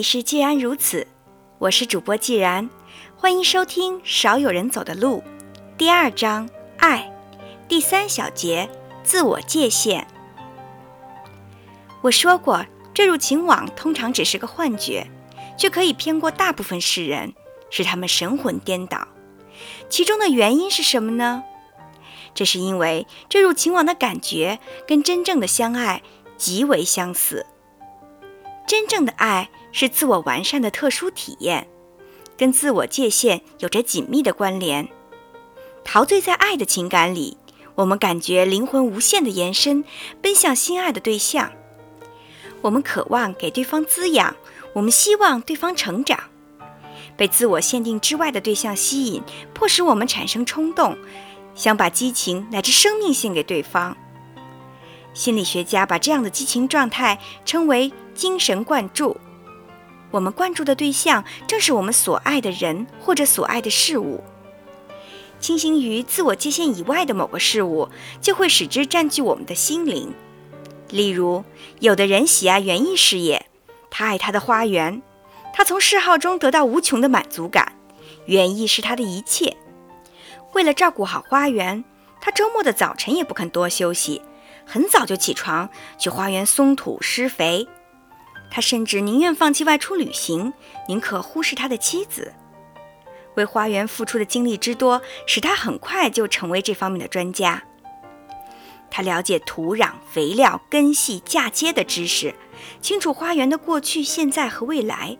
里是既然如此，我是主播既然，欢迎收听《少有人走的路》第二章爱第三小节自我界限。我说过，坠入情网通常只是个幻觉，却可以骗过大部分世人，使他们神魂颠倒。其中的原因是什么呢？这是因为坠入情网的感觉跟真正的相爱极为相似。真正的爱是自我完善的特殊体验，跟自我界限有着紧密的关联。陶醉在爱的情感里，我们感觉灵魂无限的延伸，奔向心爱的对象。我们渴望给对方滋养，我们希望对方成长。被自我限定之外的对象吸引，迫使我们产生冲动，想把激情乃至生命献给对方。心理学家把这样的激情状态称为精神灌注。我们关注的对象正是我们所爱的人或者所爱的事物。倾心于自我界限以外的某个事物，就会使之占据我们的心灵。例如，有的人喜爱园艺事业，他爱他的花园，他从嗜好中得到无穷的满足感，园艺是他的一切。为了照顾好花园，他周末的早晨也不肯多休息。很早就起床去花园松土施肥，他甚至宁愿放弃外出旅行，宁可忽视他的妻子。为花园付出的精力之多，使他很快就成为这方面的专家。他了解土壤、肥料、根系、嫁接的知识，清楚花园的过去、现在和未来。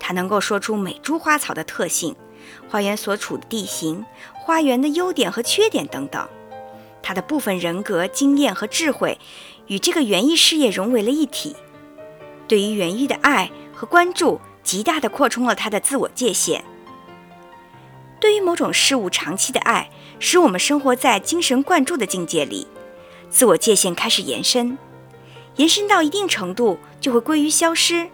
他能够说出每株花草的特性、花园所处的地形、花园的优点和缺点等等。他的部分人格、经验和智慧与这个园艺事业融为了一体，对于园艺的爱和关注，极大的扩充了他的自我界限。对于某种事物长期的爱，使我们生活在精神灌注的境界里，自我界限开始延伸，延伸到一定程度就会归于消失，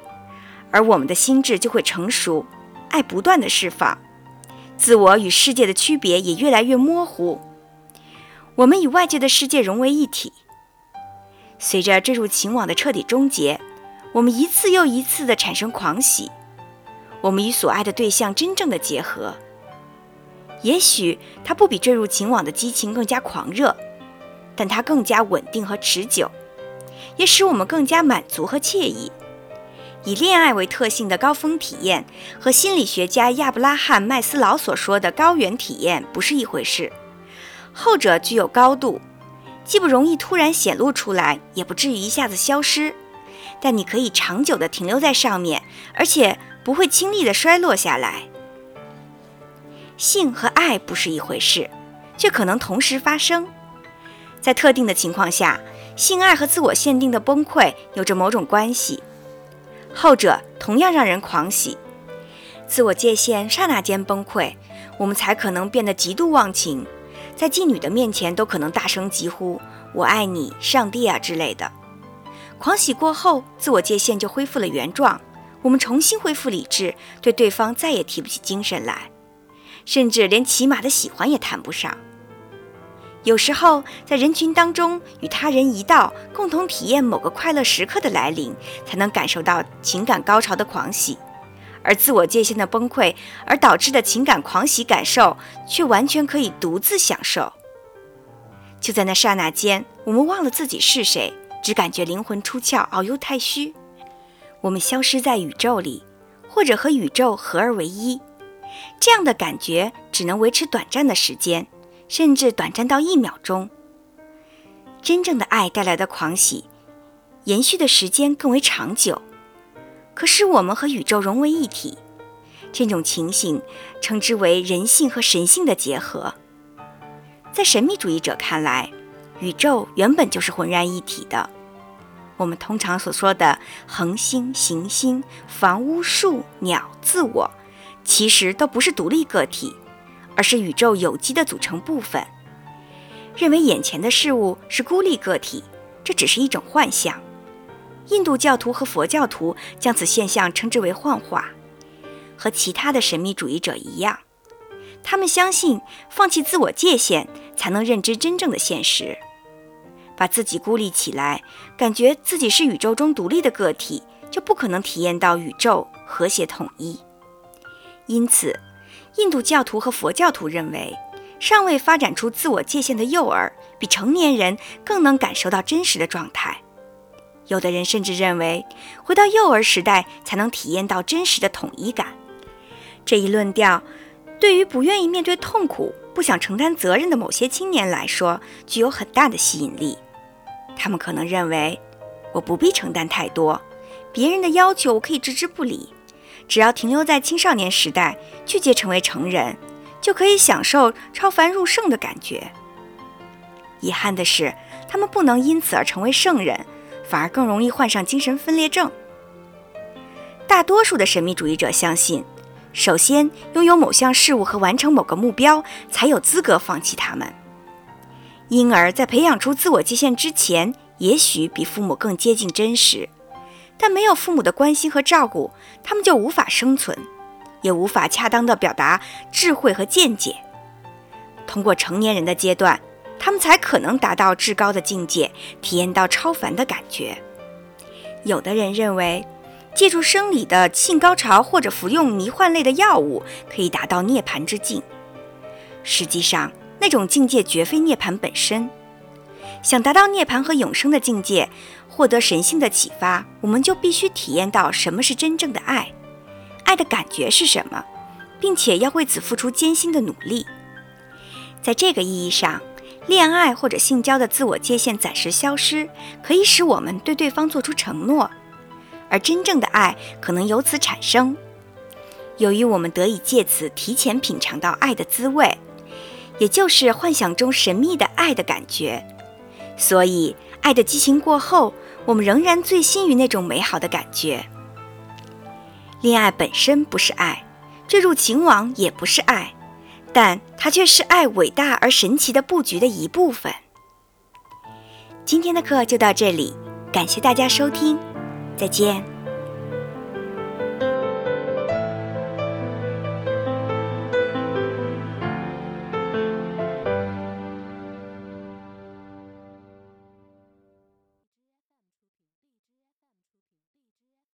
而我们的心智就会成熟，爱不断的释放，自我与世界的区别也越来越模糊。我们与外界的世界融为一体。随着坠入情网的彻底终结，我们一次又一次地产生狂喜。我们与所爱的对象真正的结合。也许它不比坠入情网的激情更加狂热，但它更加稳定和持久，也使我们更加满足和惬意。以恋爱为特性的高峰体验，和心理学家亚布拉罕·麦斯劳所说的高原体验不是一回事。后者具有高度，既不容易突然显露出来，也不至于一下子消失，但你可以长久的停留在上面，而且不会轻易的衰落下来。性和爱不是一回事，却可能同时发生。在特定的情况下，性爱和自我限定的崩溃有着某种关系，后者同样让人狂喜。自我界限刹那间崩溃，我们才可能变得极度忘情。在妓女的面前都可能大声疾呼“我爱你，上帝啊”之类的。狂喜过后，自我界限就恢复了原状，我们重新恢复理智，对对方再也提不起精神来，甚至连起码的喜欢也谈不上。有时候，在人群当中与他人一道，共同体验某个快乐时刻的来临，才能感受到情感高潮的狂喜。而自我界限的崩溃而导致的情感狂喜感受，却完全可以独自享受。就在那刹那间，我们忘了自己是谁，只感觉灵魂出窍，遨游太虚。我们消失在宇宙里，或者和宇宙合而为一。这样的感觉只能维持短暂的时间，甚至短暂到一秒钟。真正的爱带来的狂喜，延续的时间更为长久。可使我们和宇宙融为一体，这种情形称之为人性和神性的结合。在神秘主义者看来，宇宙原本就是浑然一体的。我们通常所说的恒星、行星、房屋、树、鸟、自我，其实都不是独立个体，而是宇宙有机的组成部分。认为眼前的事物是孤立个体，这只是一种幻象。印度教徒和佛教徒将此现象称之为幻化，和其他的神秘主义者一样，他们相信放弃自我界限才能认知真正的现实。把自己孤立起来，感觉自己是宇宙中独立的个体，就不可能体验到宇宙和谐统一。因此，印度教徒和佛教徒认为，尚未发展出自我界限的幼儿比成年人更能感受到真实的状态。有的人甚至认为，回到幼儿时代才能体验到真实的统一感。这一论调，对于不愿意面对痛苦、不想承担责任的某些青年来说，具有很大的吸引力。他们可能认为，我不必承担太多，别人的要求我可以置之不理，只要停留在青少年时代，拒绝成为成人，就可以享受超凡入圣的感觉。遗憾的是，他们不能因此而成为圣人。反而更容易患上精神分裂症。大多数的神秘主义者相信，首先拥有某项事物和完成某个目标，才有资格放弃他们。因而，在培养出自我界限之前，也许比父母更接近真实。但没有父母的关心和照顾，他们就无法生存，也无法恰当地表达智慧和见解。通过成年人的阶段。他们才可能达到至高的境界，体验到超凡的感觉。有的人认为，借助生理的性高潮或者服用迷幻类的药物，可以达到涅槃之境。实际上，那种境界绝非涅槃本身。想达到涅槃和永生的境界，获得神性的启发，我们就必须体验到什么是真正的爱，爱的感觉是什么，并且要为此付出艰辛的努力。在这个意义上。恋爱或者性交的自我界限暂时消失，可以使我们对对方做出承诺，而真正的爱可能由此产生。由于我们得以借此提前品尝到爱的滋味，也就是幻想中神秘的爱的感觉，所以爱的激情过后，我们仍然醉心于那种美好的感觉。恋爱本身不是爱，坠入情网也不是爱。但它却是爱伟大而神奇的布局的一部分。今天的课就到这里，感谢大家收听，再见。